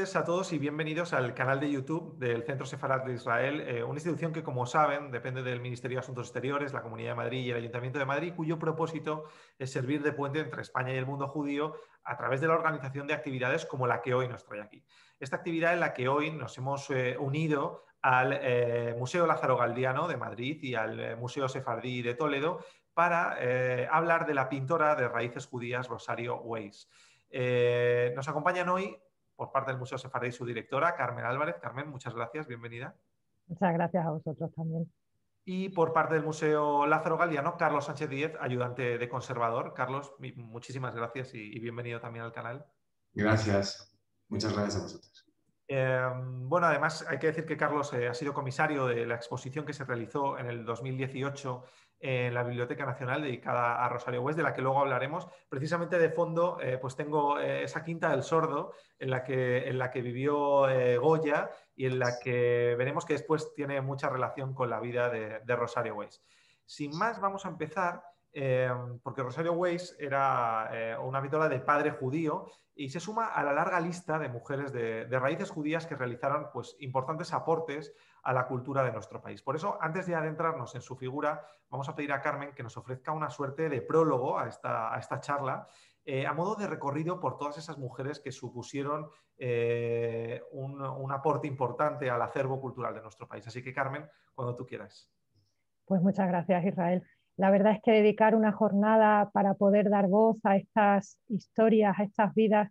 A todos y bienvenidos al canal de YouTube del Centro Sefarat de Israel, eh, una institución que, como saben, depende del Ministerio de Asuntos Exteriores, la Comunidad de Madrid y el Ayuntamiento de Madrid, cuyo propósito es servir de puente entre España y el mundo judío a través de la organización de actividades como la que hoy nos trae aquí. Esta actividad en la que hoy nos hemos eh, unido al eh, Museo Lázaro Galdiano de Madrid y al Museo Sefardí de Toledo para hablar de la pintora de raíces judías Rosario Weiss. nos acompañan hoy por parte del Museo Sefardí su directora, Carmen Álvarez. Carmen, muchas gracias, bienvenida. Muchas gracias a vosotros también. Y por parte del Museo Lázaro Galiano, Carlos Sánchez Díez, ayudante de conservador. Carlos, muchísimas gracias y, bienvenido también al canal. Gracias, muchas gracias a vosotros. Em, bueno, además hay que decir que Carlos eh, ha sido comisario de la exposición que se realizó en el 2018 en la Biblioteca Nacional dedicada a Rosario West, de la que luego hablaremos. Precisamente de fondo, eh, pues tengo eh, esa quinta del sordo en la que, en la que vivió Goya y en la que veremos que después tiene mucha relación con la vida de, Rosario Weiss. Sin más, vamos a empezar. Porque Rosario Weiss era una pintora de padre judío y se suma a la larga lista de mujeres de, raíces judías que realizaron pues, importantes aportes a la cultura de nuestro país. Por eso, antes de adentrarnos en su figura, vamos a pedir a Carmen que nos ofrezca una suerte de prólogo a esta, charla, eh, a modo de recorrido por todas esas mujeres que supusieron eh, un, aporte importante al acervo cultural de nuestro país. Así que, Carmen, cuando tú quieras. Pues muchas gracias, Israel. La verdad es que dedicar una jornada para poder dar voz a estas historias, a estas vidas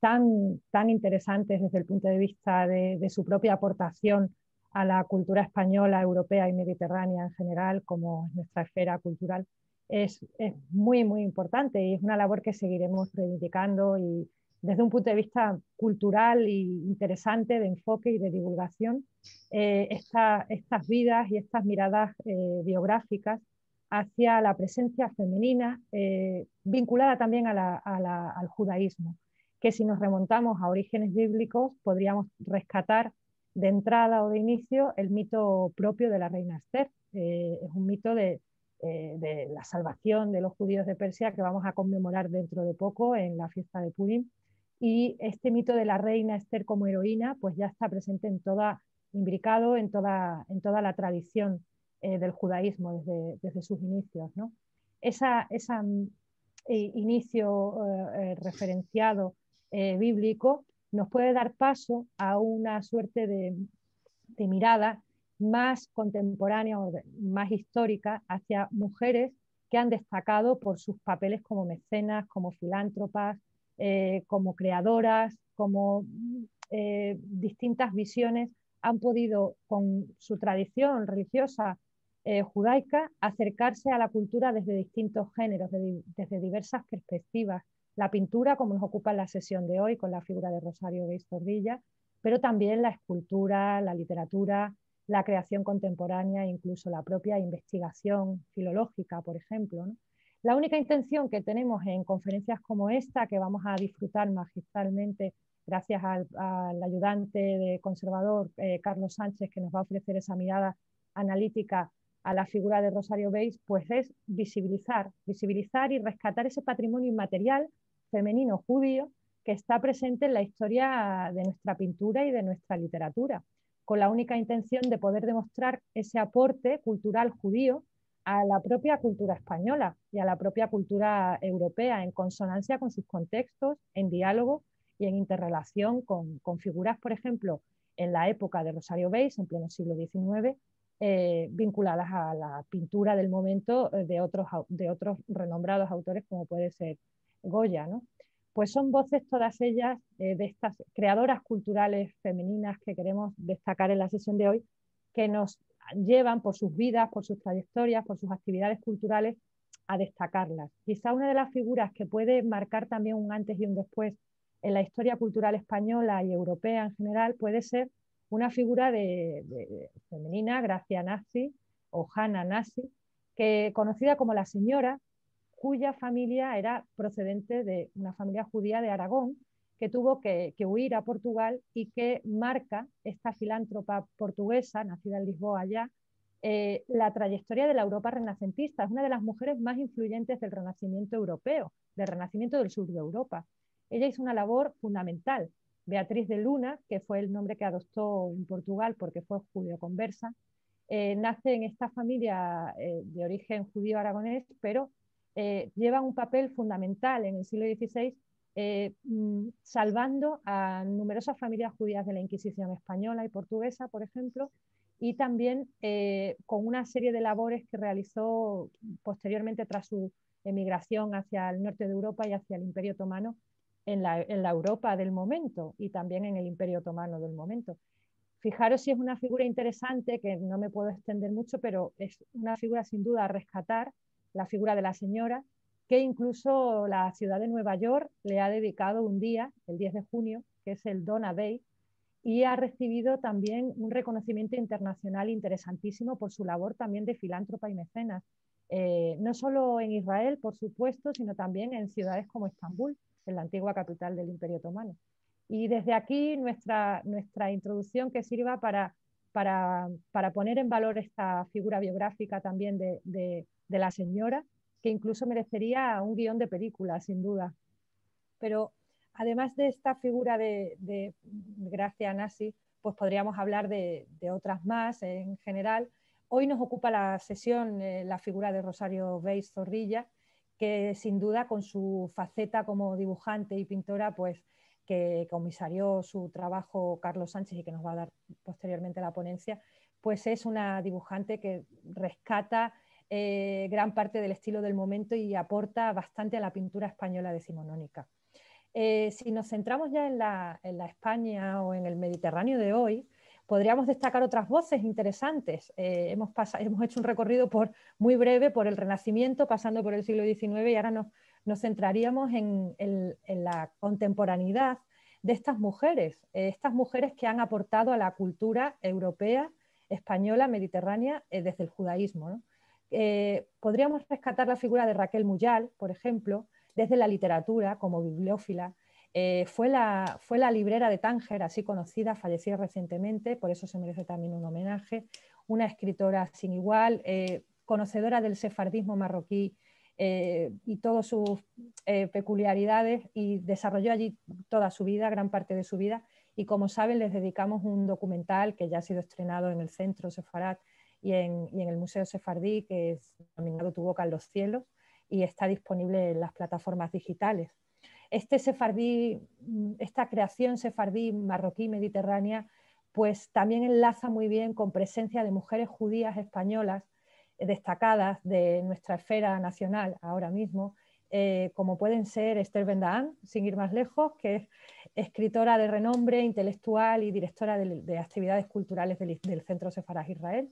tan, tan interesantes desde el punto de vista de, su propia aportación a la cultura española, europea y mediterránea en general, como nuestra esfera cultural, es, muy, muy importante y es una labor que seguiremos reivindicando y desde un punto de vista cultural e interesante de enfoque y de divulgación, eh, estas vidas y estas miradas eh, biográficas hacia la presencia femenina eh, vinculada también al judaísmo, que si nos remontamos a orígenes bíblicos podríamos rescatar de entrada o de inicio el mito propio de la reina Esther. Eh, es un mito eh, de, la salvación de los judíos de Persia que vamos a conmemorar dentro de poco en la fiesta de Purim. Y este mito de la reina Esther como heroína pues ya está presente en toda, imbricado en toda, en toda la tradición eh, del judaísmo desde, desde sus inicios. ¿no? Ese mm, inicio referenciado bíblico nos puede dar paso a una suerte de, mirada más contemporánea o más histórica hacia mujeres que han destacado por sus papeles como mecenas, como filántropas, eh, como creadoras, como eh, distintas visiones han podido, con su tradición religiosa eh, judaica, acercarse a la cultura desde distintos géneros, desde diversas perspectivas, la pintura, como nos ocupa en la sesión de hoy con la figura de Rosario Beis Tordilla, pero también la escultura, la literatura, la creación contemporánea incluso la propia investigación filológica, por ejemplo. La única intención que tenemos en conferencias como esta, que vamos a disfrutar magistralmente gracias al, ayudante de conservador eh, Carlos Sánchez, que nos va a ofrecer esa mirada analítica a la figura de Rosario Beis, pues es visibilizar, visibilizar y rescatar ese patrimonio inmaterial femenino judío que está presente en la historia de nuestra pintura y de nuestra literatura, con la única intención de poder demostrar ese aporte cultural judío a la propia cultura española y a la propia cultura europea, en consonancia con sus contextos, en diálogo y en interrelación con, figuras, por ejemplo, en la época de Rosario Beis, en pleno siglo XIX, eh, vinculadas a la pintura del momento de otros, de otros renombrados autores como puede ser Goya, ¿no? Pues son voces todas ellas eh, de estas creadoras culturales femeninas que queremos destacar en la sesión de hoy, que nos llevan por sus vidas, por sus trayectorias, por sus actividades culturales a destacarlas. Quizá una de las figuras que puede marcar también un antes y un después en la historia cultural española y europea en general puede ser una figura de, femenina, Gracia Nazi o Hanna Nazi, que conocida como la señora, cuya familia era procedente de una familia judía de Aragón que tuvo que, huir a Portugal y que marca esta filántropa portuguesa, nacida en Lisboa ya, eh, la trayectoria de la Europa renacentista. Es una de las mujeres más influyentes del Renacimiento europeo, del Renacimiento del sur de Europa. Ella hizo una labor fundamental. Beatriz de Luna, que fue el nombre que adoptó en Portugal porque fue judío conversa, eh, nace en esta familia eh, de origen judío aragonés, pero lleva un papel fundamental en el siglo XVI eh, mm, salvando a numerosas familias judías de la Inquisición española y portuguesa, por ejemplo, y también eh, con una serie de labores que realizó posteriormente tras su emigración hacia el norte de Europa y hacia el Imperio Otomano en la, Europa del momento y también en el Imperio Otomano del momento. Fijaros si es una figura interesante, que no me puedo extender mucho, pero es una figura sin duda a rescatar, la figura de la señora, que incluso la ciudad de Nueva York le ha dedicado un día, el 10 de junio, que es el Donna Day, y ha recibido también un reconocimiento internacional interesantísimo por su labor también de filántropa y mecenas, eh, no solo en Israel, por supuesto, sino también en ciudades como Estambul, en la antigua capital del Imperio Otomano. Y desde aquí nuestra, nuestra introducción que sirva para, para, para poner en valor esta figura biográfica también de, de, de la señora que incluso merecería un guion de película, sin duda. Pero además de esta figura de, Gracia Nasi, pues podríamos hablar de, otras más en general. Hoy nos ocupa la sesión eh, la figura de Rosario Beis Zorrilla, que sin duda con su faceta como dibujante y pintora, pues que comisarió su trabajo Carlos Sánchez y que nos va a dar posteriormente la ponencia, pues es una dibujante que rescata eh, gran parte del estilo del momento y aporta bastante a la pintura española decimonónica. Eh, si nos centramos ya en la, España o en el Mediterráneo de hoy, podríamos destacar otras voces interesantes. Eh, hemos, hecho un recorrido por, muy breve por el Renacimiento, pasando por el siglo XIX, y ahora nos, centraríamos en, la contemporaneidad de estas mujeres, estas mujeres que han aportado a la cultura europea, española, mediterránea, desde el judaísmo. Eh, podríamos rescatar la figura de Raquel Muyal, por ejemplo, desde la literatura como bibliófila. Eh, fue, la, librera de Tánger, así conocida, fallecida recientemente, por eso se merece también un homenaje. Una escritora sin igual, eh, conocedora del sefardismo marroquí y todas sus peculiaridades, y desarrolló allí toda su vida, gran parte de su vida. Y como saben, les dedicamos un documental que ya ha sido estrenado en el Centro Sefarat y en, el Museo Sefardí, que es denominado Tu boca en los cielos, y está disponible en las plataformas digitales. Este sefardí, esta creación sefardí marroquí mediterránea, pues también enlaza muy bien con presencia de mujeres judías españolas destacadas de nuestra esfera nacional ahora mismo, eh, como pueden ser Esther Bendaán, sin ir más lejos, que es escritora de renombre, intelectual y directora de, actividades culturales del, Centro Sefaraj Israel,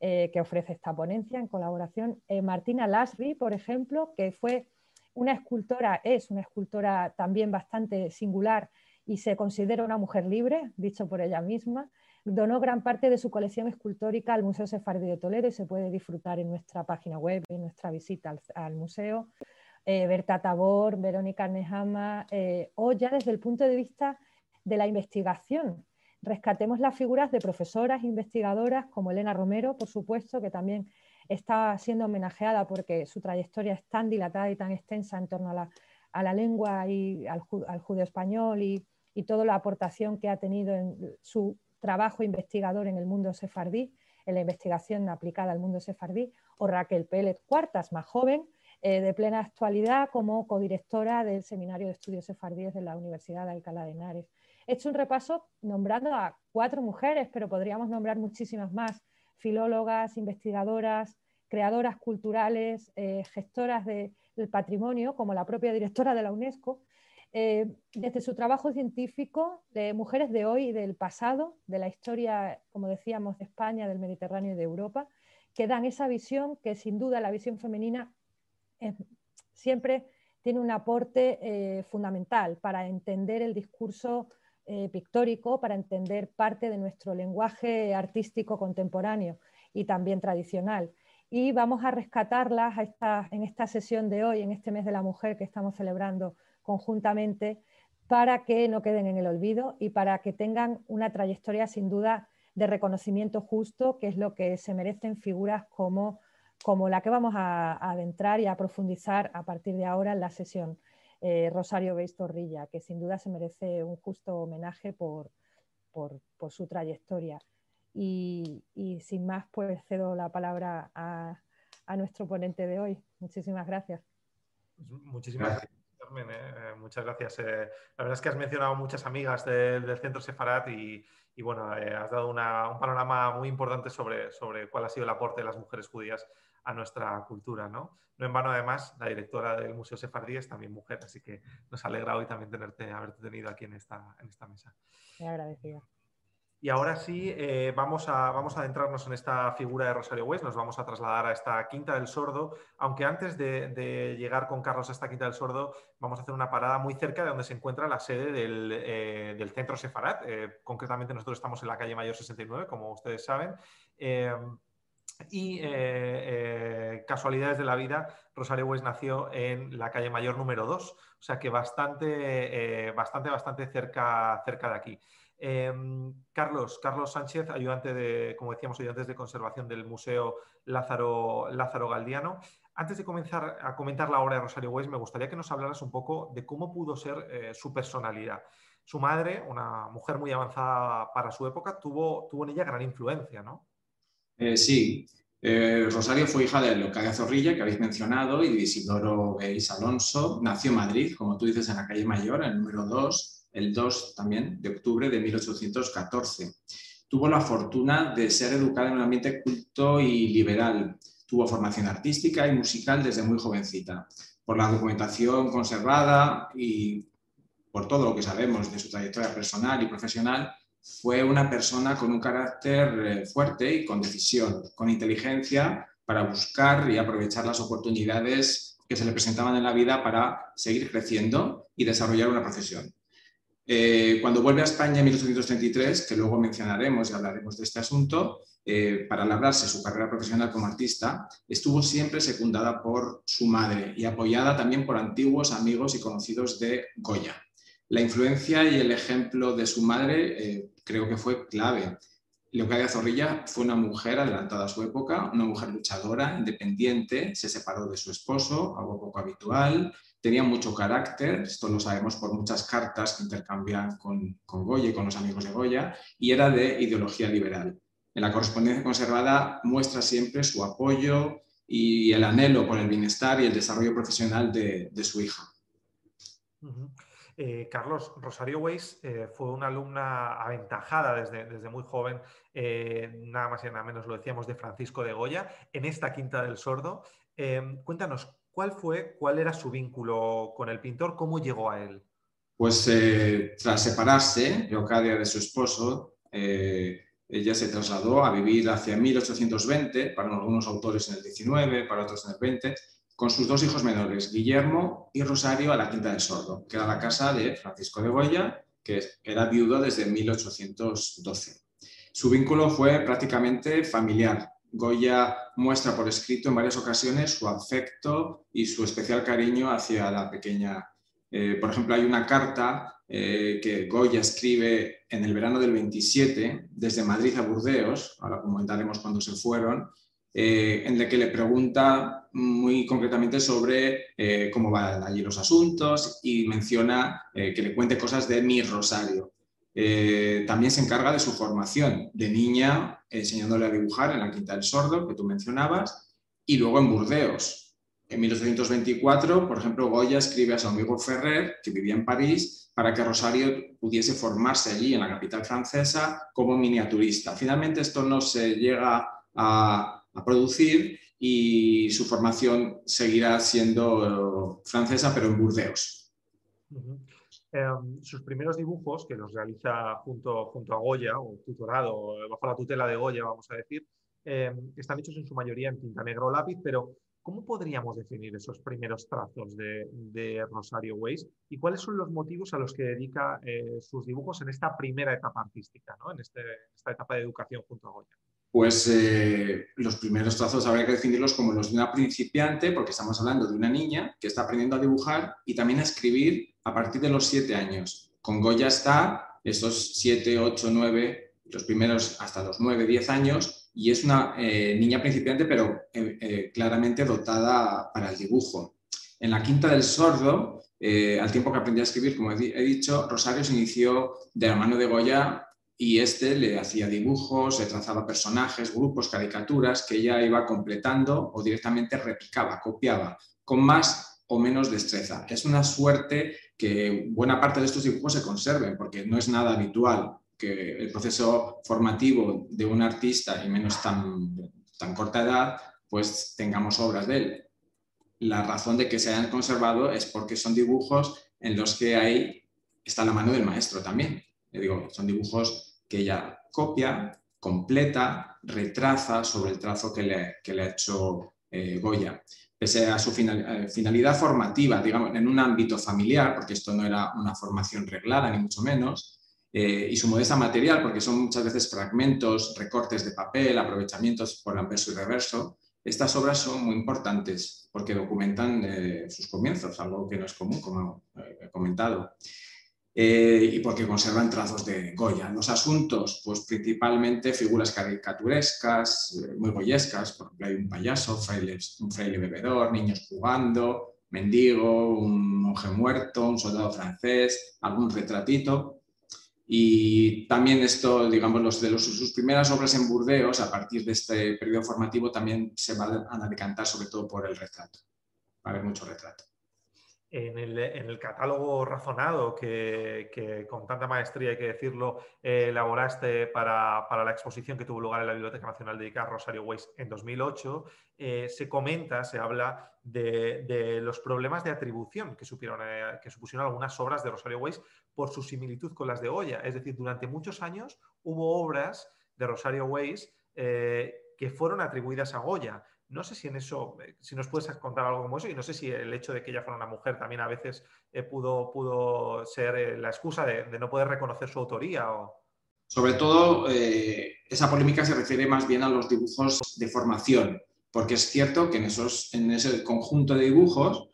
eh, que ofrece esta ponencia en colaboración. Eh, Martina Lasri, por ejemplo, que fue una escultora, es una escultora también bastante singular y se considera una mujer libre, dicho por ella misma. Donó gran parte de su colección escultórica al Museo Sefardí de Toledo y se puede disfrutar en nuestra página web, en nuestra visita al, museo. Eh, Berta Tabor, Verónica Nehama, o ya desde el punto de vista de la investigación, rescatemos las figuras de profesoras, investigadoras como Elena Romero, por supuesto, que también está siendo homenajeada porque su trayectoria es tan dilatada y tan extensa en torno a la, lengua y al, judeo español y, toda la aportación que ha tenido en su trabajo investigador en el mundo sefardí, en la investigación aplicada al mundo sefardí, o Raquel Pérez Cuartas, más joven, eh, de plena actualidad como codirectora del Seminario de Estudios Sefardíes de la Universidad de Alcalá de Henares. He hecho un repaso nombrando a cuatro mujeres, pero podríamos nombrar muchísimas más, filólogas, investigadoras, creadoras culturales, eh, gestoras del patrimonio, como la propia directora de la UNESCO, eh, desde su trabajo científico de mujeres de hoy y del pasado, de la historia, como decíamos, de España, del Mediterráneo y de Europa, que dan esa visión que sin duda la visión femenina siempre tiene un aporte eh, fundamental para entender el discurso eh, pictórico para entender parte de nuestro lenguaje artístico contemporáneo y también tradicional. Y vamos a rescatarlas en esta sesión de hoy, en este mes de la mujer que estamos celebrando conjuntamente, para que no queden en el olvido y para que tengan una trayectoria sin duda de reconocimiento justo, que es lo que se merecen figuras como, como la que vamos a, adentrar y a profundizar a partir de ahora en la sesión. Eh, Rosario Beis Torrilla, que sin duda se merece un justo homenaje por, su trayectoria. Y, sin más, pues cedo la palabra a, nuestro ponente de hoy. Muchísimas gracias. Pues muchísimas gracias. Carmen, eh, eh, muchas gracias. la verdad es que has mencionado muchas amigas del Centro Sefarat y, bueno, has dado un panorama muy importante sobre cuál ha sido el aporte de las mujeres judías a nuestra cultura. ¿no? no en vano, además, la directora del Museo Sefardí es también mujer, así que nos alegra hoy también tenerte, haberte tenido aquí en esta, en esta mesa. Muy agradecida. Y ahora sí, eh, vamos, a, vamos a adentrarnos en esta figura de Rosario West, nos vamos a trasladar a esta Quinta del Sordo, aunque antes de, llegar con Carlos a esta Quinta del Sordo, vamos a hacer una parada muy cerca de donde se encuentra la sede del, eh, Centro Sefarat. Eh, concretamente nosotros estamos en la calle Mayor 69, como ustedes saben. Y casualidades de la vida, Rosario West nació en la calle Mayor número 2, o sea que bastante, bastante, bastante cerca, cerca de aquí. Em, Carlos, Carlos Sánchez, ayudante de, como decíamos, ayudantes de conservación del Museo Lázaro, Lázaro Galdiano. Antes de comenzar a comentar la obra de Rosario Weiss, me gustaría que nos hablaras un poco de cómo pudo ser eh, su personalidad. Su madre, una mujer muy avanzada para su época, tuvo, tuvo en ella gran influencia, ¿no? Eh, sí. Eh, Rosario fue hija de Leocadia Zorrilla, que habéis mencionado, y de Isidoro Beis Alonso. Nació en Madrid, como tú dices, en la calle Mayor, el número 2 el 2 también de octubre de 1814. Tuvo la fortuna de ser educada en un ambiente culto y liberal. Tuvo formación artística y musical desde muy jovencita. Por la documentación conservada y por todo lo que sabemos de su trayectoria personal y profesional, fue una persona con un carácter eh, fuerte y con decisión, con inteligencia para buscar y aprovechar las oportunidades que se le presentaban en la vida para seguir creciendo y desarrollar una profesión. Eh, cuando vuelve a España en 1833, que luego mencionaremos y hablaremos de este asunto, eh, para labrarse su carrera profesional como artista, estuvo siempre secundada por su madre y apoyada también por antiguos amigos y conocidos de Goya. La influencia y el ejemplo de su madre creo que fue clave. Leocadia Zorrilla fue una mujer adelantada a su época, una mujer luchadora, independiente, se separó de su esposo, algo poco habitual, tenía mucho carácter, esto lo sabemos por muchas cartas que intercambian con, con Goya y con los amigos de Goya, y era de ideología liberal. En la correspondencia conservada muestra siempre su apoyo y el anhelo por el bienestar y el desarrollo profesional de, su hija. Eh, Carlos, Rosario Weiss eh, fue una alumna aventajada desde, desde muy joven, eh, nada más y nada menos lo decíamos, de Francisco de Goya, en esta Quinta del Sordo. cuéntanos, ¿Cuál fue, cuál era su vínculo con el pintor? ¿Cómo llegó a él? Pues tras separarse, Leocadia de su esposo, ella se trasladó a vivir hacia 1820, para algunos autores en el 19, para otros en el 20, con sus dos hijos menores, Guillermo y Rosario, a la Quinta del Sordo, que era la casa de Francisco de Goya, que era viudo desde 1812. Su vínculo fue prácticamente familiar. Goya muestra por escrito en varias ocasiones su afecto y su especial cariño hacia la pequeña. Eh, por ejemplo, hay una carta eh, que Goya escribe en el verano del 27 desde Madrid a Burdeos, ahora comentaremos cuando se fueron, eh, en la que le pregunta muy concretamente sobre cómo van allí los asuntos y menciona que le cuente cosas de mi Rosario. Eh, también se encarga de su formación de niña, enseñándole a dibujar en la Quinta del Sordo, que tú mencionabas, y luego en Burdeos. En 1824, por ejemplo, Goya escribe a su amigo Ferrer, que vivía en París, para que Rosario pudiese formarse allí, en la capital francesa, como miniaturista. Finalmente esto no se llega a, producir y su formación seguirá siendo eh, francesa, pero en Burdeos. Em, sus primeros dibujos, que los realiza junto, junto a Goya, o tutorado, bajo la tutela de Goya, vamos a decir, em, están hechos en su mayoría en tinta negra lápiz, pero ¿cómo podríamos definir esos primeros trazos de, Rosario Weiss y cuáles son los motivos a los que dedica eh, sus dibujos en esta primera etapa artística, ¿no? en este, esta etapa de educación junto a Goya? Pues eh, los primeros trazos habría que definirlos como los de una principiante, porque estamos hablando de una niña que está aprendiendo a dibujar y también a escribir a partir de los siete años. Con Goya está esos siete, ocho, nueve, los primeros hasta los nueve, diez años, y es una eh, niña principiante, pero eh, claramente dotada para el dibujo. En la Quinta del Sordo, al tiempo que aprendía a escribir, como he, dicho, Rosario se inició de la mano de Goya y este le hacía dibujos, le trazaba personajes, grupos, caricaturas que ella iba completando o directamente replicaba, copiaba, con más o menos destreza. Es una suerte que buena parte de estos dibujos se conserven, porque no es nada habitual que el proceso formativo de un artista, y menos tan, tan corta edad, pues tengamos obras de él. La razón de que se hayan conservado es porque son dibujos en los que hay, está la mano del maestro también. Le digo, son dibujos que ella copia, completa, retraza sobre el trazo que le, que le ha hecho eh, Goya. Pese a su eh, finalidad formativa, digamos, en un ámbito familiar, porque esto no era una formación reglada, ni mucho menos, eh, y su modesta material, porque son muchas veces fragmentos, recortes de papel, aprovechamientos por anverso y reverso. Estas obras son muy importantes porque documentan eh, sus comienzos, algo que no es común, como he comentado. Eh, y porque conservan trazos de Goya. Los asuntos, pues principalmente figuras caricaturescas, muy goyescas, por ejemplo hay un payaso, un fraile bebedor, niños jugando, mendigo, un monje muerto, un soldado francés, algún retratito. Y también esto, digamos, los de sus primeras obras en Burdeos, a partir de este periodo formativo, también se van a decantar sobre todo por el retrato. Va a haber mucho retrato en el, catálogo razonado que, con tanta maestría, hay que decirlo, elaboraste para, la exposición que tuvo lugar en la Biblioteca Nacional dedicada a Rosario Weiss en 2008, eh, se comenta, se habla de, los problemas de atribución que, supieron, eh, que supusieron algunas obras de Rosario Weiss por su similitud con las de Goya. Es decir, durante muchos años hubo obras de Rosario Weiss eh, que fueron atribuidas a Goya. No sé si en eso, eh, si nos puedes contar algo como eso, y no sé si el hecho de que ella fuera una mujer también a veces eh, pudo, pudo ser eh, la excusa de, no poder reconocer su autoría. O... Sobre todo, esa polémica se refiere más bien a los dibujos de formación, porque es cierto que en, esos, en ese conjunto de dibujos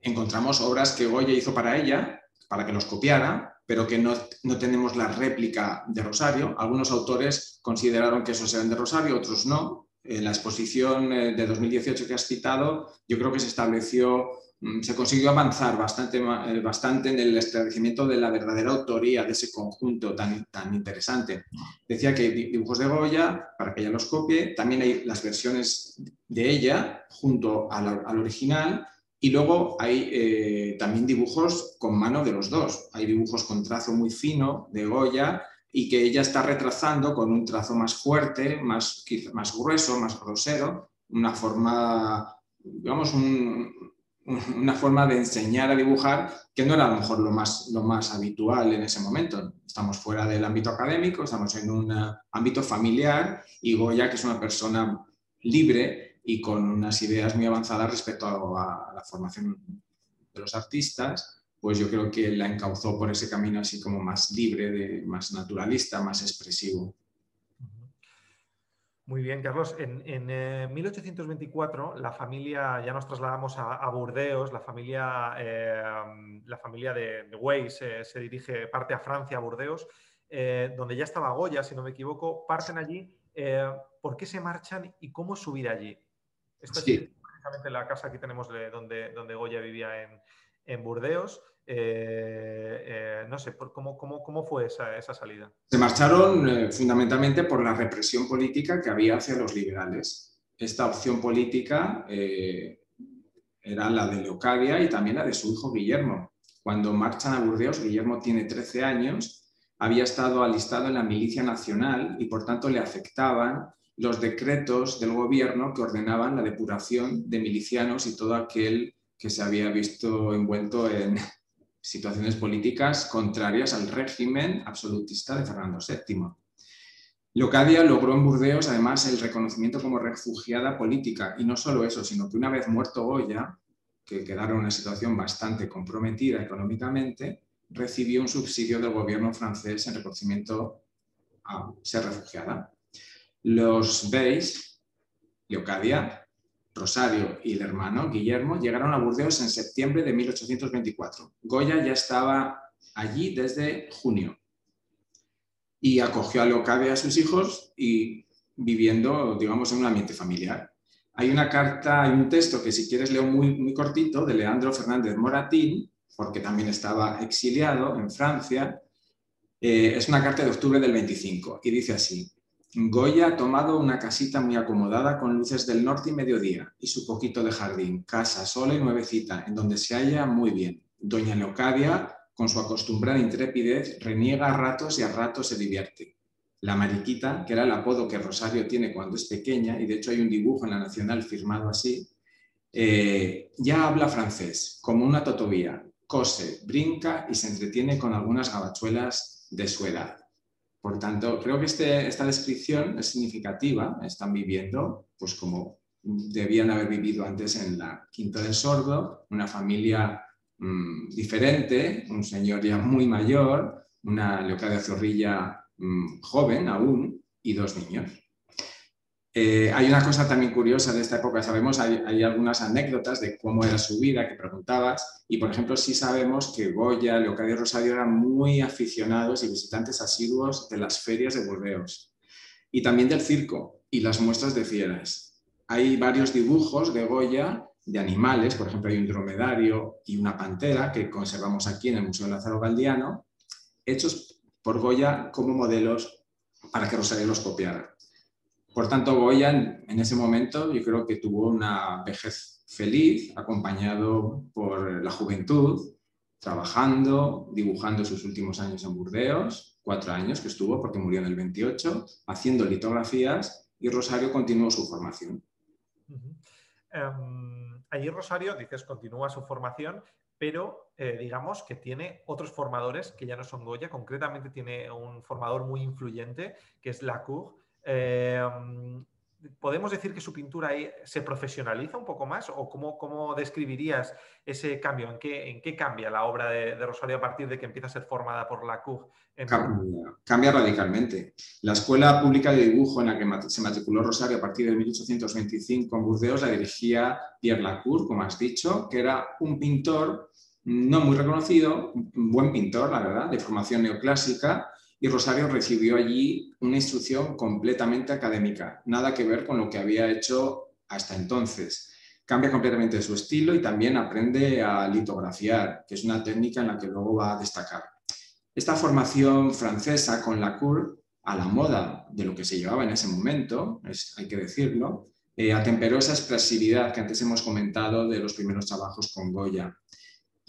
encontramos obras que Goya hizo para ella, para que los copiara, pero que no, no, tenemos la réplica de Rosario. Algunos autores consideraron que esos eran de Rosario, otros no, en la exposición eh, de 2018 que has citado, yo creo que se estableció, mm, se consiguió avanzar bastante, eh, bastante en el establecimiento de la verdadera autoría de ese conjunto tan, tan interesante. Decía que dibujos de Goya, para que ella los copie, también hay las versiones de ella junto al, al original, y luego hay eh, también dibujos con mano de los dos. Hay dibujos con trazo muy fino de Goya y que ella está retrasando con un trazo más fuerte, más, más grueso, más grosero, una forma, digamos, una forma de enseñar a dibujar que no era a lo mejor lo más, lo más habitual en ese momento. Estamos fuera del ámbito académico, estamos en un ámbito familiar y Goya, que es una persona libre y con unas ideas muy avanzadas respecto a la formación de los artistas, pues yo creo que la encauzó por ese camino así como más libre, de, más naturalista, más expresivo. Muy bien, Carlos. En, 1824 eh, la familia, ya nos trasladamos a, Burdeos, la familia, eh, la familia de, de Weiss eh, se dirige, parte a Francia, a Burdeos, donde ya estaba Goya, si no me equivoco, parten allí. ¿Por qué se marchan y cómo subir allí? Esta es precisamente la casa que tenemos donde, donde Goya vivía en, en Burdeos. Eh, eh, no sé, ¿cómo, cómo, cómo fue esa, esa, salida? Se marcharon eh, fundamentalmente por la represión política que había hacia los liberales. Esta opción política era la de Leocadia y también la de su hijo Guillermo. Cuando marchan a Burdeos, Guillermo tiene 13 años, había estado alistado en la milicia nacional y por tanto le afectaban los decretos del gobierno que ordenaban la depuración de milicianos y todo aquel que se había visto envuelto en situaciones políticas contrarias al régimen absolutista de Fernando VII. Locadia logró en Burdeos además el reconocimiento como refugiada política y no solo eso, sino que una vez muerto Goya, que quedara en una situación bastante comprometida económicamente, recibió un subsidio del gobierno francés en reconocimiento a ser refugiada. Los Beys, Leocadia, Rosario y el hermano, Guillermo, llegaron a Burdeos en septiembre de 1824. Goya ya estaba allí desde junio y acogió a Leocadia a sus hijos y viviendo, digamos, en un ambiente familiar. Hay una carta, hay un texto que si quieres leo muy, muy cortito de Leandro Fernández Moratín, porque también estaba exiliado en Francia. Eh, es una carta de octubre del 25 y dice así, Goya ha tomado una casita muy acomodada con luces del norte y mediodía y su poquito de jardín, casa sola y nuevecita, en donde se halla muy bien. Doña Leocadia, con su acostumbrada intrepidez, reniega a ratos y a ratos se divierte. La mariquita, que era el apodo que Rosario tiene cuando es pequeña, y de hecho hay un dibujo en la Nacional firmado así, eh, ya habla francés, como una totobía, cose, brinca y se entretiene con algunas gabachuelas de su edad. Por tanto, creo que este, esta descripción es significativa. Están viviendo, pues como debían haber vivido antes en la Quinta del Sordo, una familia mm, diferente, un señor ya muy mayor, una Leocadia Zorrilla mm, joven aún y dos niños. Eh, hay una cosa también curiosa de esta época, sabemos, hay, algunas anécdotas de cómo era su vida que preguntabas, y por ejemplo sí sabemos que Goya, Leocadio y Rosario eran muy aficionados y visitantes asiduos de las ferias de Burdeos, y también del circo y las muestras de fieras. Hay varios dibujos de Goya de animales, por ejemplo hay un dromedario y una pantera que conservamos aquí en el Museo Lázaro Galdiano, hechos por Goya como modelos para que Rosario los copiara. Por tanto, Goya en ese momento yo creo que tuvo una vejez feliz, acompañado por la juventud, trabajando, dibujando sus últimos años en Burdeos, cuatro años que estuvo porque murió en el 28, haciendo litografías y Rosario continuó su formación. Em, allí Rosario, dices, continúa su formación, pero eh, digamos que tiene otros formadores que ya no son Goya, concretamente tiene un formador muy influyente que es Lacour, Em, ¿Podemos decir que su pintura se profesionaliza un poco más? ¿O cómo, describirías ese cambio? ¿En qué, ¿En qué, cambia la obra de, Rosario a partir de que empieza a ser formada por la Cambia, cambia, radicalmente. La escuela pública de dibujo en la que se matriculó Rosario a partir de 1825 en Burdeos la dirigía Pierre Lacour, como has dicho, que era un pintor no muy reconocido, un buen pintor, la verdad, de formación neoclásica, y Rosario recibió allí una instrucción completamente académica, nada que ver con lo que había hecho hasta entonces. Cambia completamente su estilo y también aprende a litografiar, que es una técnica en la que luego va a destacar. Esta formación francesa con la Cour, a la moda de lo que se llevaba en ese momento, hay que decirlo, eh, atemperó esa expresividad que antes hemos comentado de los primeros trabajos con Goya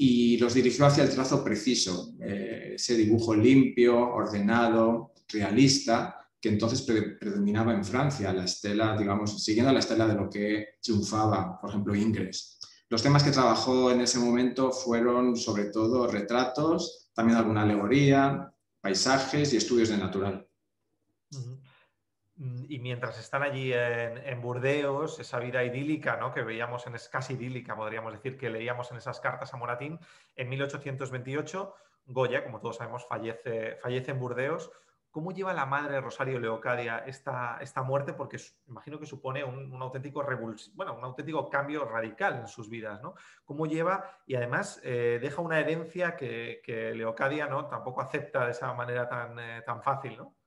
y los dirigió hacia el trazo preciso, eh, ese dibujo limpio, ordenado, realista, que entonces predominaba en Francia, la estela, digamos, siguiendo la estela de lo que triunfaba, por ejemplo, Ingres. Los temas que trabajó en ese momento fueron sobre todo retratos, también alguna alegoría, paisajes y estudios de natural. Mm, y mientras están allí en, Burdeos, esa vida idílica ¿no? que veíamos en casi idílica, podríamos decir, que leíamos en esas cartas a Moratín, en 1828, Goya, como todos sabemos, fallece, fallece en Burdeos. ¿Cómo lleva la madre Rosario Leocadia esta, esta muerte? Porque imagino que supone un, auténtico bueno, un auténtico cambio radical en sus vidas. ¿no? ¿Cómo lleva? Y además eh, deja una herencia que, Leocadia ¿no? tampoco acepta de esa manera tan, eh, tan fácil. ¿no?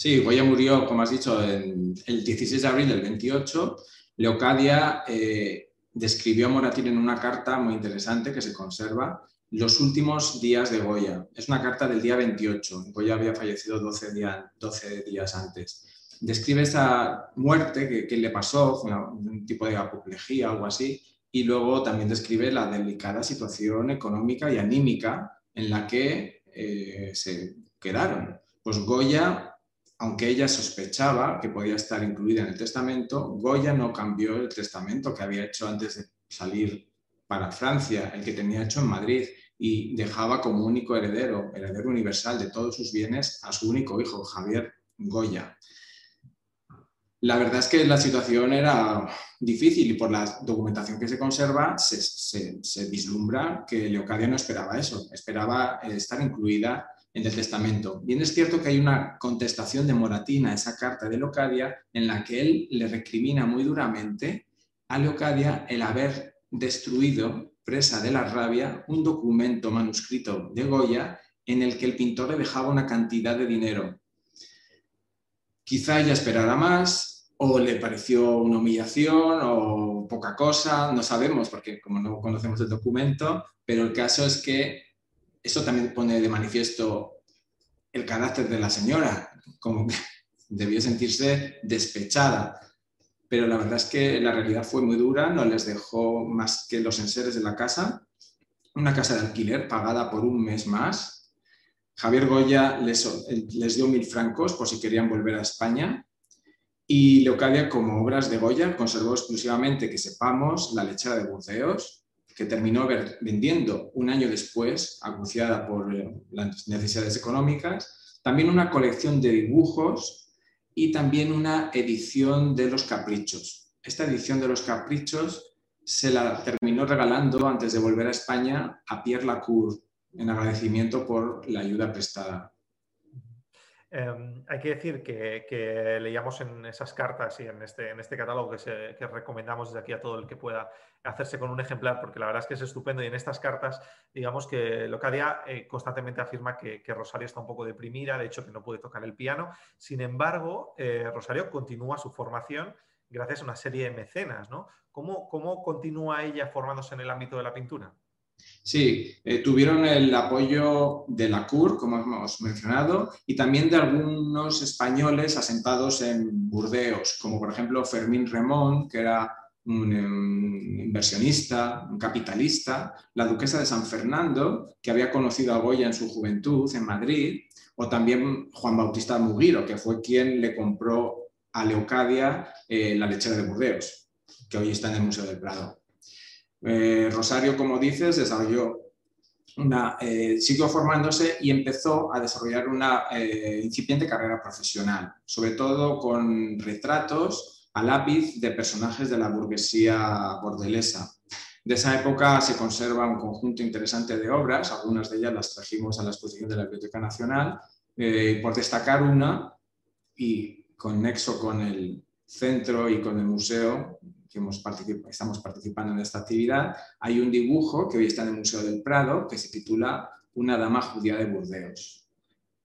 Sí, Goya murió, como has dicho, el 16 de abril del 28. Leocadia eh, describió a Moratín en una carta muy interesante que se conserva, los últimos días de Goya. Es una carta del día 28. Goya había fallecido 12, 12 días antes. Describe esa muerte que, le pasó, un tipo de apoplejía, algo así, y luego también describe la delicada situación económica y anímica en la que eh, se quedaron. Pues Goya aunque ella sospechaba que podía estar incluida en el testamento, Goya no cambió el testamento que había hecho antes de salir para Francia, el que tenía hecho en Madrid, y dejaba como único heredero, heredero universal de todos sus bienes, a su único hijo, Javier Goya. La verdad es que la situación era difícil y por la documentación que se conserva se, se vislumbra que Leocadia no esperaba eso, esperaba estar incluida en el testamento. Bien es cierto que hay una contestación de Moratina a esa carta de Locadia en la que él le recrimina muy duramente a Leocadia el haber destruido, presa de la rabia, un documento manuscrito de Goya en el que el pintor le dejaba una cantidad de dinero. Quizá ella esperara más, o le pareció una humillación, o poca cosa, no sabemos, porque como no conocemos el documento, pero el caso es que eso también pone de manifiesto el carácter de la señora, como que debió sentirse despechada. Pero la verdad es que la realidad fue muy dura, no les dejó más que los enseres de la casa, una casa de alquiler pagada por un mes más. Javier Goya les, les dio mil francos por si querían volver a España. Y Leocadia, como obras de Goya, conservó exclusivamente, que sepamos, la lechera de Burdeos, que terminó vendiendo un año después, acuciada por eh, las necesidades económicas, también una colección de dibujos y también una edición de los caprichos. Esta edición de los caprichos se la terminó regalando antes de volver a España a Pierre Lacour en agradecimiento por la ayuda prestada. Em, hay que decir que, leíamos en esas cartas y en este, en este catálogo que, recomendamos desde aquí a todo el que pueda hacerse con un ejemplar, porque la verdad es que es estupendo. Y en estas cartas, digamos que Locadia eh, constantemente afirma que, Rosario está un poco deprimida, de hecho que no puede tocar el piano. Sin embargo, eh, Rosario continúa su formación gracias a una serie de mecenas. ¿no? ¿Cómo, ¿Cómo continúa ella formándose en el ámbito de la pintura? Sí, eh, tuvieron el apoyo de la CUR, como hemos mencionado, y también de algunos españoles asentados en Burdeos, como por ejemplo Fermín Remón, que era un, um, inversionista, un capitalista, la duquesa de San Fernando, que había conocido a Goya en su juventud en Madrid, o también Juan Bautista Mugiro, que fue quien le compró a Leocadia eh, la lechera de Burdeos, que hoy está en el Museo del Prado. Eh, Rosario, como dices, desarrolló una, eh, siguió formándose y empezó a desarrollar una eh, incipiente carrera profesional, sobre todo con retratos a lápiz de personajes de la burguesía bordelesa. De esa época se conserva un conjunto interesante de obras, algunas de ellas las trajimos a la exposición de la Biblioteca Nacional, por destacar una y con nexo con el centro y con el museo, que estamos participando en esta actividad, hay un dibujo que hoy está en el Museo del Prado que se titula Una dama judía de Burdeos.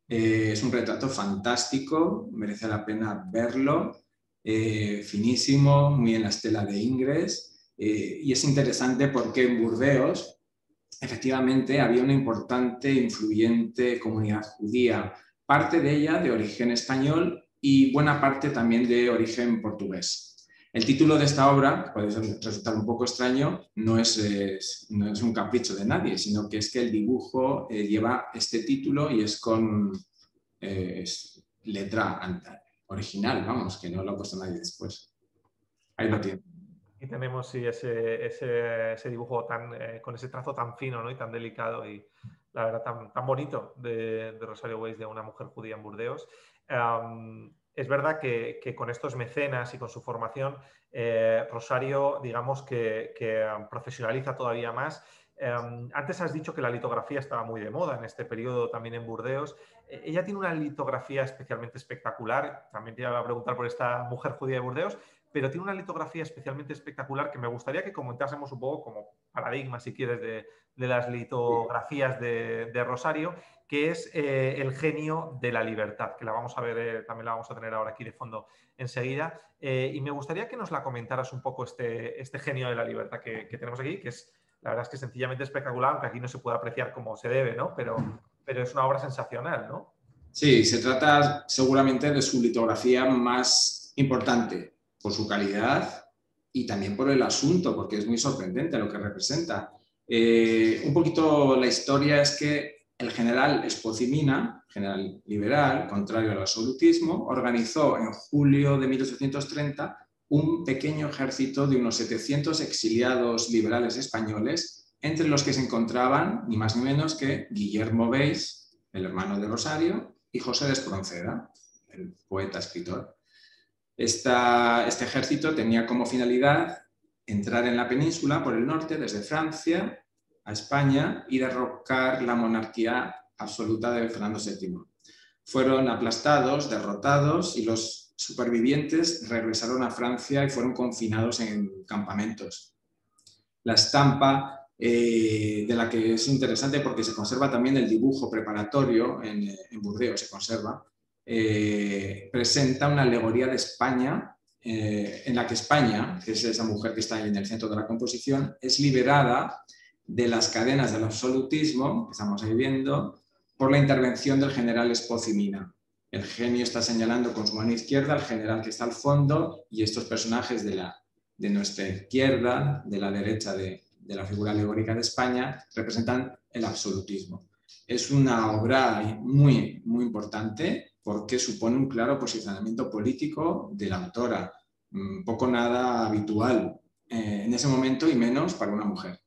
Eh, es un retrato fantástico, merece la pena verlo, eh, finísimo, muy en la estela de Ingres, eh, y es interesante porque en Burdeos efectivamente había una importante, influyente comunidad judía, parte de ella de origen español y buena parte también de origen portugués. El título de esta obra, puede resultar un poco extraño, no es, un capricho de nadie, sino que es que el dibujo eh, lleva este título y es con eh, letra original, vamos, que no lo ha puesto nadie después. Ahí lo tiene. Y tenemos ese, dibujo tan, eh, con ese trazo tan fino ¿no? y tan delicado y la verdad tan, bonito de Rosario Weiss, de una mujer judía en Burdeos es verdad que, con estos mecenas y con su formación, eh, Rosario, digamos que, profesionaliza todavía más. Em, antes has dicho que la litografía estaba muy de moda en este periodo también en Burdeos. E, ella tiene una litografía especialmente espectacular. También te iba a preguntar por esta mujer judía de Burdeos, pero tiene una litografía especialmente espectacular que me gustaría que comentásemos un poco como paradigma, si quieres, de, las litografías de, Rosario, que es eh, el genio de la libertad, que la vamos a ver, eh, también la vamos a tener ahora aquí de fondo enseguida. Eh, y me gustaría que nos la comentaras un poco este, este genio de la libertad que, tenemos aquí, que es, la verdad es que sencillamente espectacular, aunque aquí no se puede apreciar como se debe, ¿no? Pero, pero es una obra sensacional, ¿no? Sí, se trata seguramente de su litografía más importante por su calidad y también por el asunto, porque es muy sorprendente lo que representa. Eh, un poquito la historia es que el general Espocimina, general liberal, contrario al absolutismo, organizó en julio de 1830 un pequeño ejército de unos 700 exiliados liberales españoles, entre los que se encontraban ni más ni menos que Guillermo Beis, el hermano de Rosario, y José de Espronceda, el poeta escritor. Este ejército tenía como finalidad entrar en la península por el norte, desde Francia a España, y derrocar la monarquía absoluta de Fernando VII. Fueron aplastados, derrotados y los supervivientes regresaron a Francia y fueron confinados en campamentos. La estampa, eh, de la que es interesante porque se conserva también el dibujo preparatorio en, Burdeos, se conserva, eh, presenta una alegoría de España, eh, en la que España, que es esa mujer que está ahí en el centro de la composición, es liberada de las cadenas del absolutismo que estamos ahí viendo por la intervención del general Espocimina. El genio está señalando con su mano izquierda al general que está al fondo y estos personajes de, la, de nuestra izquierda, de la derecha de, de la figura alegórica de España, representan el absolutismo. Es una obra muy, muy importante porque supone un claro posicionamiento político de la autora, mm, poco nada habitual eh, en ese momento y menos para una mujer.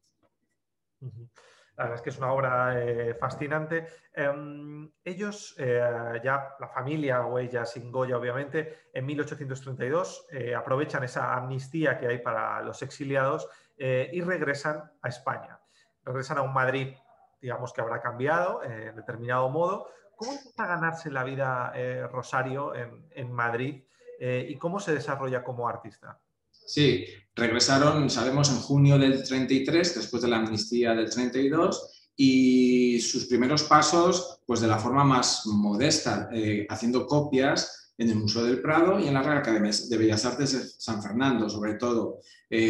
La verdad es que es una obra eh, fascinante. Em, ellos, eh, ya la familia o ella sin Goya, obviamente, en 1832 aprovechan esa amnistía que hay para los exiliados y regresan a España. Regresan a un Madrid, digamos que habrá cambiado en determinado modo, ¿Cómo empieza a ganarse la vida eh, Rosario en, Madrid eh, y cómo se desarrolla como artista? Sí, regresaron, sabemos, en junio del 33, después de la amnistía del 32, y sus primeros pasos, pues de la forma más modesta, eh, haciendo copias en el Museo del Prado y en la Real Academia de Bellas Artes de San Fernando, sobre todo.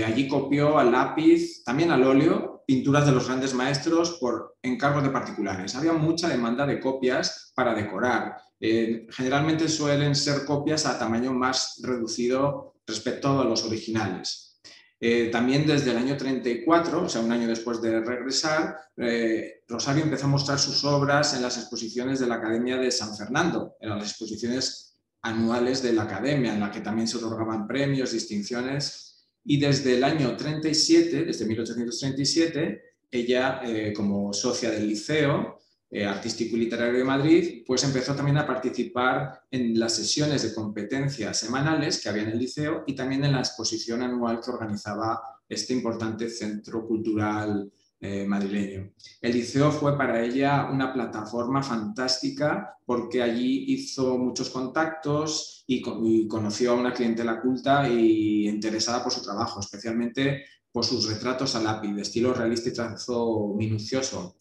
allí copió al lápiz, también al óleo, pinturas de los grandes maestros por encargos de particulares. Había mucha demanda de copias para decorar. Eh, generalmente suelen ser copias a tamaño más reducido respecto a los originales. Eh, también desde el año 34, o sea, un año después de regresar, eh, Rosario empezó a mostrar sus obras en las exposiciones de la Academia de San Fernando, en las exposiciones anuales de la Academia, en la que también se otorgaban premios, distinciones y desde el año 37, desde 1837, ella, eh, como socia del Liceo eh, Artístico y Literario de Madrid, pues empezó también a participar en las sesiones de competencias semanales que había en el Liceo y también en la exposición anual que organizaba este importante centro cultural eh, madrileño. El liceo fue para ella una plataforma fantástica porque allí hizo muchos contactos y, conoció a una clientela culta y interesada por su trabajo, especialmente por sus retratos a lápiz de estilo realista y trazo minucioso.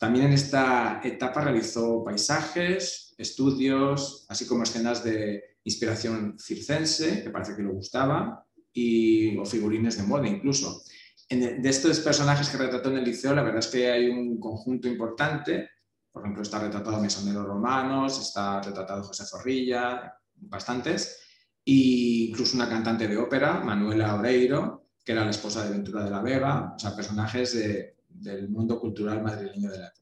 También en esta etapa realizó paisajes, estudios, así como escenas de inspiración circense, que parece que le gustaba, y, o figurines de moda incluso de estos personajes que retrató en el liceo, la verdad es que hay un conjunto importante. Por ejemplo, está retratado Mesoneros Romanos, está retratado José Zorrilla, bastantes. E incluso una cantante de ópera, Manuela Oreiro, que era la esposa de Ventura de la Vega. O sea, personajes del mundo cultural madrileño de la época.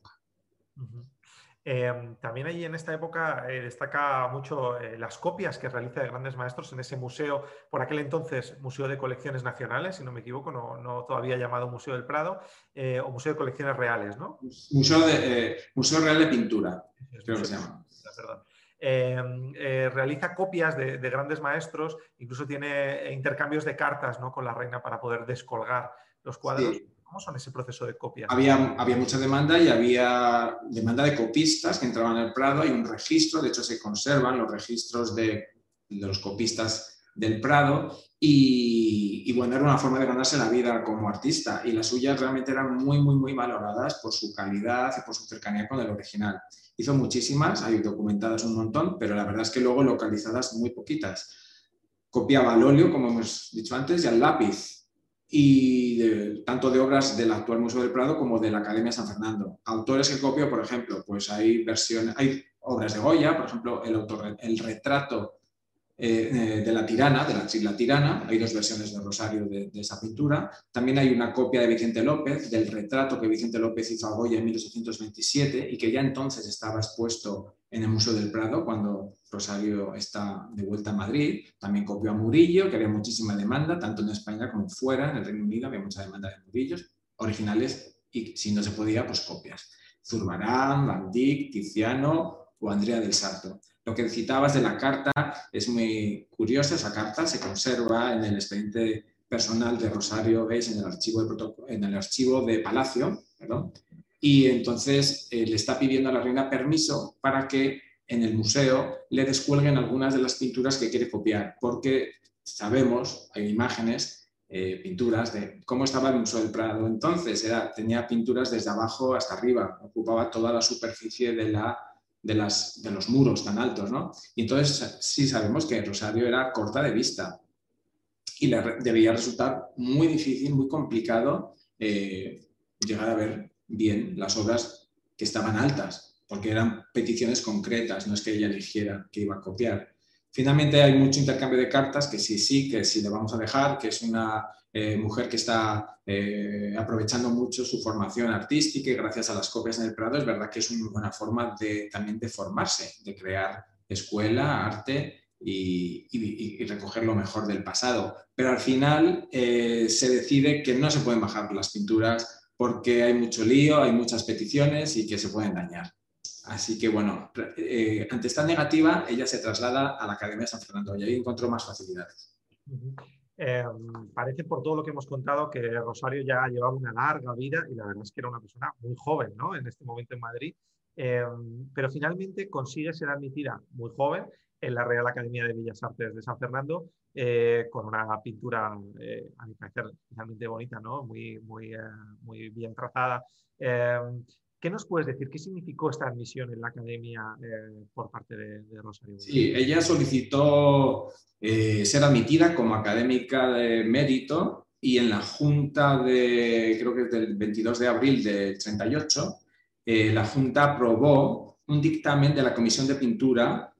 Em, también allí en esta época eh, destaca mucho eh, las copias que realiza de grandes maestros en ese museo, por aquel entonces Museo de Colecciones Nacionales, si no me equivoco, no, todavía llamado Museo del Prado, eh, o Museo de Colecciones Reales, ¿no? Museo, de, Museo Real de Pintura, creo que se llama. Em, realiza copias de, grandes maestros, incluso tiene intercambios de cartas ¿no? con la reina para poder descolgar los cuadros. ¿Cómo son ese proceso de copia? Había, había mucha demanda y había demanda de copistas que entraban en el Prado. Hay un registro, de hecho se conservan los registros de, los copistas del Prado y, bueno, era una forma de ganarse la vida como artista y las suyas realmente eran muy, muy, muy valoradas por su calidad y por su cercanía con el original. Hizo muchísimas, hay documentadas un montón, pero la verdad es que luego localizadas muy poquitas. Copiaba al óleo, como hemos dicho antes, y al lápiz y tanto de obras del actual Museo del Prado como de la Academia San Fernando. Autores que copio, por ejemplo, pues hay versiones, hay obras de Goya, por ejemplo, el, autor, el retrato eh, eh, de la tirana, de la, tirana, hay dos versiones de Rosario de, esa pintura. También hay una copia de Vicente López, del retrato que Vicente López hizo a Goya en 1827 y que ya entonces estaba expuesto en el Museo del Prado cuando Rosario está de vuelta a Madrid. También copió a Murillo, que había muchísima demanda, tanto en España como fuera, en el Reino Unido había mucha demanda de Murillos originales y si no se podía, pues copias. Zurbarán, Van Dyck, Tiziano o Andrea del Sarto. Lo que citabas de la carta es muy curioso, esa carta se conserva en el expediente personal de Rosario, veis, en el archivo de, en el archivo de Palacio, y entonces eh, le está pidiendo a la reina permiso para que en el museo le descuelguen algunas de las pinturas que quiere copiar, porque sabemos, hay imágenes, eh, pinturas de cómo estaba el Museo del Prado. Entonces era, tenía pinturas desde abajo hasta arriba, ocupaba toda la superficie de, la, de, las, de los muros tan altos. ¿no? Y entonces sí sabemos que Rosario era corta de vista y le debía resultar muy difícil, muy complicado eh, llegar a ver bien las obras que estaban altas, porque eran peticiones concretas, no es que ella eligiera que iba a copiar. Finalmente hay mucho intercambio de cartas, que sí, sí, que sí le vamos a dejar, que es una eh, mujer que está eh, aprovechando mucho su formación artística y gracias a las copias en el Prado es verdad que es una buena forma de, también de formarse, de crear escuela, arte y, recoger lo mejor del pasado. Pero al final eh, se decide que no se pueden bajar las pinturas porque hay mucho lío, hay muchas peticiones y que se pueden dañar. Así que bueno, eh, ante esta negativa, ella se traslada a la Academia de San Fernando y ahí encontró más facilidades. Em, parece por todo lo que hemos contado que Rosario ya llevaba una larga vida y la verdad es que era una persona muy joven ¿no? en este momento en Madrid, em, pero finalmente consigue ser admitida muy joven en la Real Academia de Bellas Artes de San Fernando eh, con una pintura, eh, a mi parecer, especialmente bonita, ¿no? muy, muy, muy bien trazada. Em, ¿Qué nos puedes decir? ¿Qué significó esta admisión en la academia eh, por parte de, Rosario? Sí, ella solicitó eh, ser admitida como académica de mérito y en la junta de, creo que es del 22 de abril del 38, eh, la junta aprobó un dictamen de la Comisión de Pintura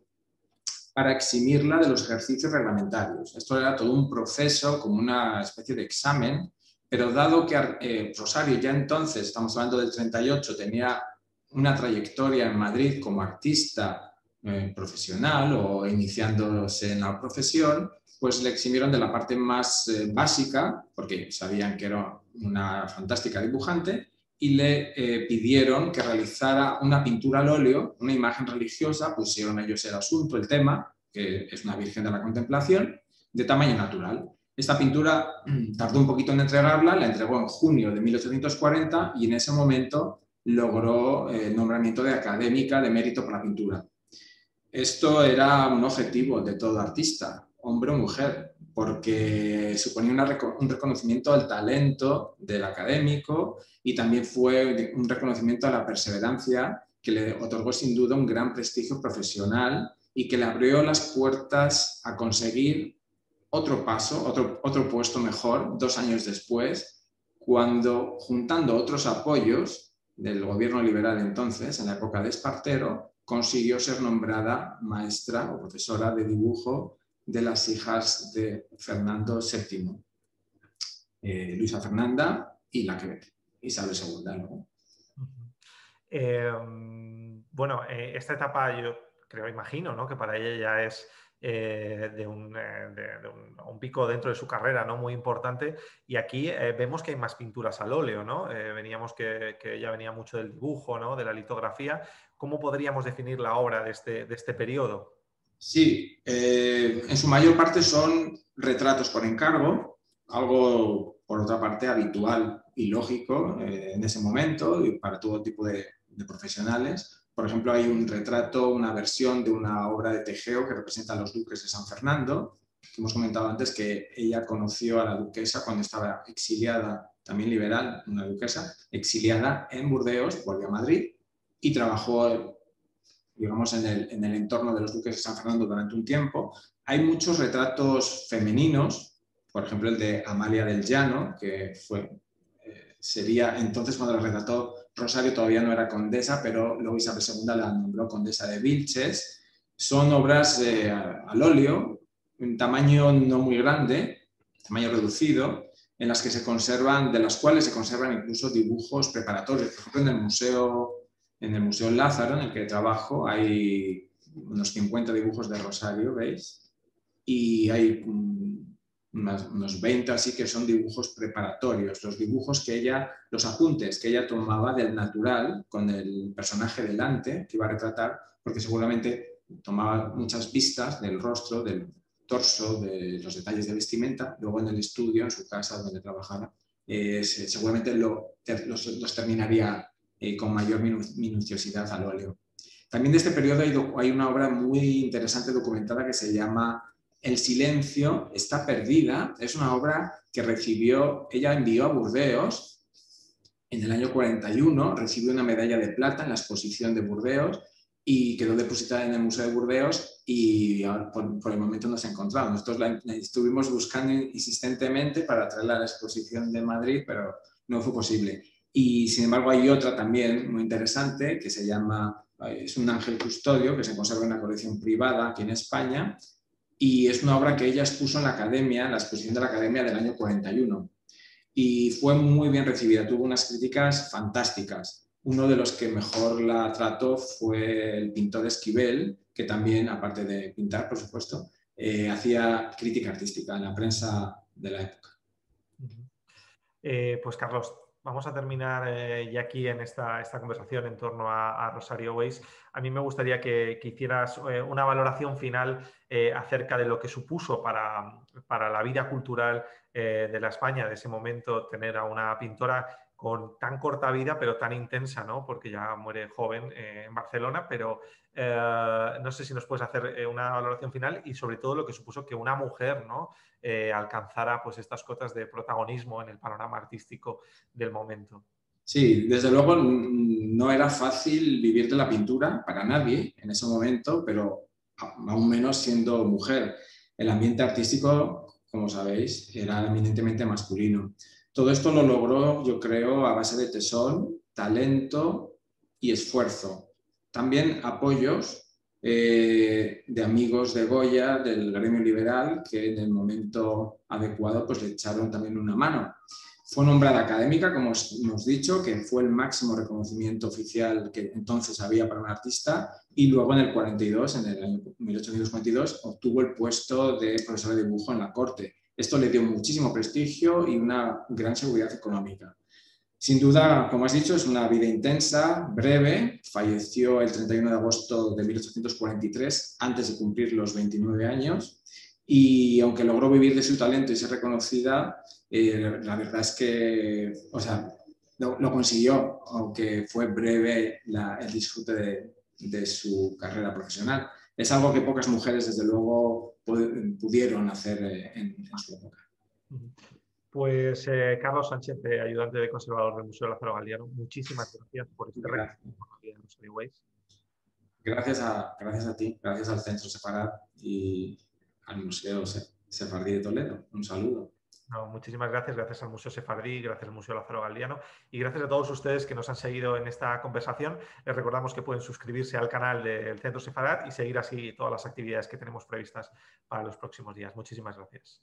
para eximirla de los ejercicios reglamentarios. Esto era todo un proceso, como una especie de examen pero dado que eh, Rosario ya entonces, estamos hablando del 38, tenía una trayectoria en Madrid como artista eh, profesional o iniciándose en la profesión, pues le eximieron de la parte más eh, básica, porque sabían que era una fantástica dibujante, y le pidieron que realizara una pintura al óleo, una imagen religiosa, pusieron ellos el asunto, el tema, que es una Virgen de la Contemplación, de tamaño natural. Esta pintura mm, tardó un poquito en entregarla, la entregó en junio de 1840 y en ese momento logró el nombramiento de académica de mérito por la pintura. Esto era un objetivo de todo artista, hombre o mujer, porque suponía un reconocimiento al talento del académico y también fue un reconocimiento a la perseverancia que le otorgó sin duda un gran prestigio profesional y que le abrió las puertas a conseguir otro paso, otro, otro puesto mejor, dos años después, cuando juntando otros apoyos del gobierno liberal entonces, en la época de Espartero, consiguió ser nombrada maestra o profesora de dibujo de las hijas de Fernando VII, eh, Luisa Fernanda y la que Isabel II. Em, bueno, eh, esta etapa yo creo, imagino, ¿no? que para ella ya es eh, de, un, eh, un, pico dentro de su carrera ¿no? muy importante. Y aquí eh, vemos que hay más pinturas al óleo, ¿no? veníamos que, que, ella venía mucho del dibujo, ¿no? de la litografía. ¿Cómo podríamos definir la obra de este, de este periodo? Sí, en su mayor parte son retratos por encargo, algo por otra parte habitual y lógico en ese momento y para todo tipo de, de profesionales. Por ejemplo, hay un retrato, una versión de una obra de Tejeo que representa a los duques de San Fernando, que hemos comentado antes que ella conoció a la duquesa cuando estaba exiliada, también liberal, una duquesa, exiliada en Burdeos, volvió a Madrid y trabajó, digamos, en el, en el entorno de los duques de San Fernando durante un tiempo. Hay muchos retratos femeninos, por ejemplo, el de Amalia del Llano, que fue, eh, sería entonces cuando la retrató Rosario todavía no era condesa, pero luego Isabel II la nombró condesa de Vilches. Son obras eh, al óleo, un tamaño no muy grande, tamaño reducido, en las que se conservan, de las cuales se conservan incluso dibujos preparatorios. Por ejemplo, en el Museo, en el Museo Lázaro, en el que trabajo, hay unos 50 dibujos de Rosario, ¿veis? Y hay unos 20 así que son dibujos preparatorios, los dibujos que ella, los apuntes que ella tomaba del natural con el personaje delante que iba a retratar, porque seguramente tomaba muchas vistas del rostro, del torso, de los detalles de vestimenta, luego en el estudio, en su casa donde trabajaba, eh, seguramente los, terminaría eh, con mayor minuciosidad al óleo. También de este periodo hay, una obra muy interesante documentada que se llama El silencio está perdida. Es una obra que recibió, ella envió a Burdeos en el año 41, recibió una medalla de plata en la exposición de Burdeos y quedó depositada en el Museo de Burdeos y por, el momento no se ha encontrado. Nosotros la, estuvimos buscando insistentemente para traerla a la exposición de Madrid, pero no fue posible. Y sin embargo hay otra también muy interesante que se llama, eh, es un ángel custodio que se conserva en una colección privada aquí en España y es una obra que ella expuso en la academia, en la exposición de la academia del año 41. Y fue muy bien recibida, tuvo unas críticas fantásticas. Uno de los que mejor la trató fue el pintor Esquivel, que también, aparte de pintar, por supuesto, eh, hacía crítica artística en la prensa de la época. Eh, pues Carlos, vamos a terminar eh, ya aquí en esta, esta, conversación en torno a, Rosario Weiss. A mí me gustaría que, hicieras una valoración final acerca de lo que supuso para, para la vida cultural de la España de ese momento tener a una pintora con tan corta vida, pero tan intensa, ¿no? Porque ya muere joven eh, en Barcelona, pero eh, no sé si nos puedes hacer eh, una valoración final y sobre todo lo que supuso que una mujer, ¿no? alcanzara pues estas cotas de protagonismo en el panorama artístico del momento. Sí, desde luego no era fácil vivir de la pintura para nadie en ese momento, pero aún menos siendo mujer. El ambiente artístico, como sabéis, era eminentemente masculino. Todo esto lo logró, yo creo, a base de tesón, talento y esfuerzo. También apoyos eh, de amigos de Goya, del gremio liberal, que en el momento adecuado pues, le echaron también una mano. Fue nombrada académica, como hemos dicho, que fue el máximo reconocimiento oficial que entonces había para un artista, y luego en el 42, en el año 1842, obtuvo el puesto de profesor de dibujo en la corte. Esto le dio muchísimo prestigio y una gran seguridad económica. Sin duda, como has dicho, es una vida intensa, breve. Falleció el 31 de agosto de 1843, antes de cumplir los 29 años. Y aunque logró vivir de su talento y ser reconocida, eh, la verdad es que o sea, lo, consiguió, aunque fue breve el disfrute de, de su carrera profesional. Es algo que pocas mujeres, desde luego, pudieron hacer eh, en, su época. Pues eh, Carlos Sánchez, ayudante de conservador del Museo Lázaro Galiano, muchísimas gracias por este gracias. Gracias a, gracias a ti, gracias al Centro Separat y al Museo Sefardí de Toledo. Un saludo muchísimas gracias, gracias al Museo Sefardí, gracias al Museo Lázaro Galdiano y gracias a todos ustedes que nos han seguido en esta conversación. Les recordamos que pueden suscribirse al canal del Centro Sefarat y seguir así todas las actividades que tenemos previstas para los próximos días. Muchísimas gracias.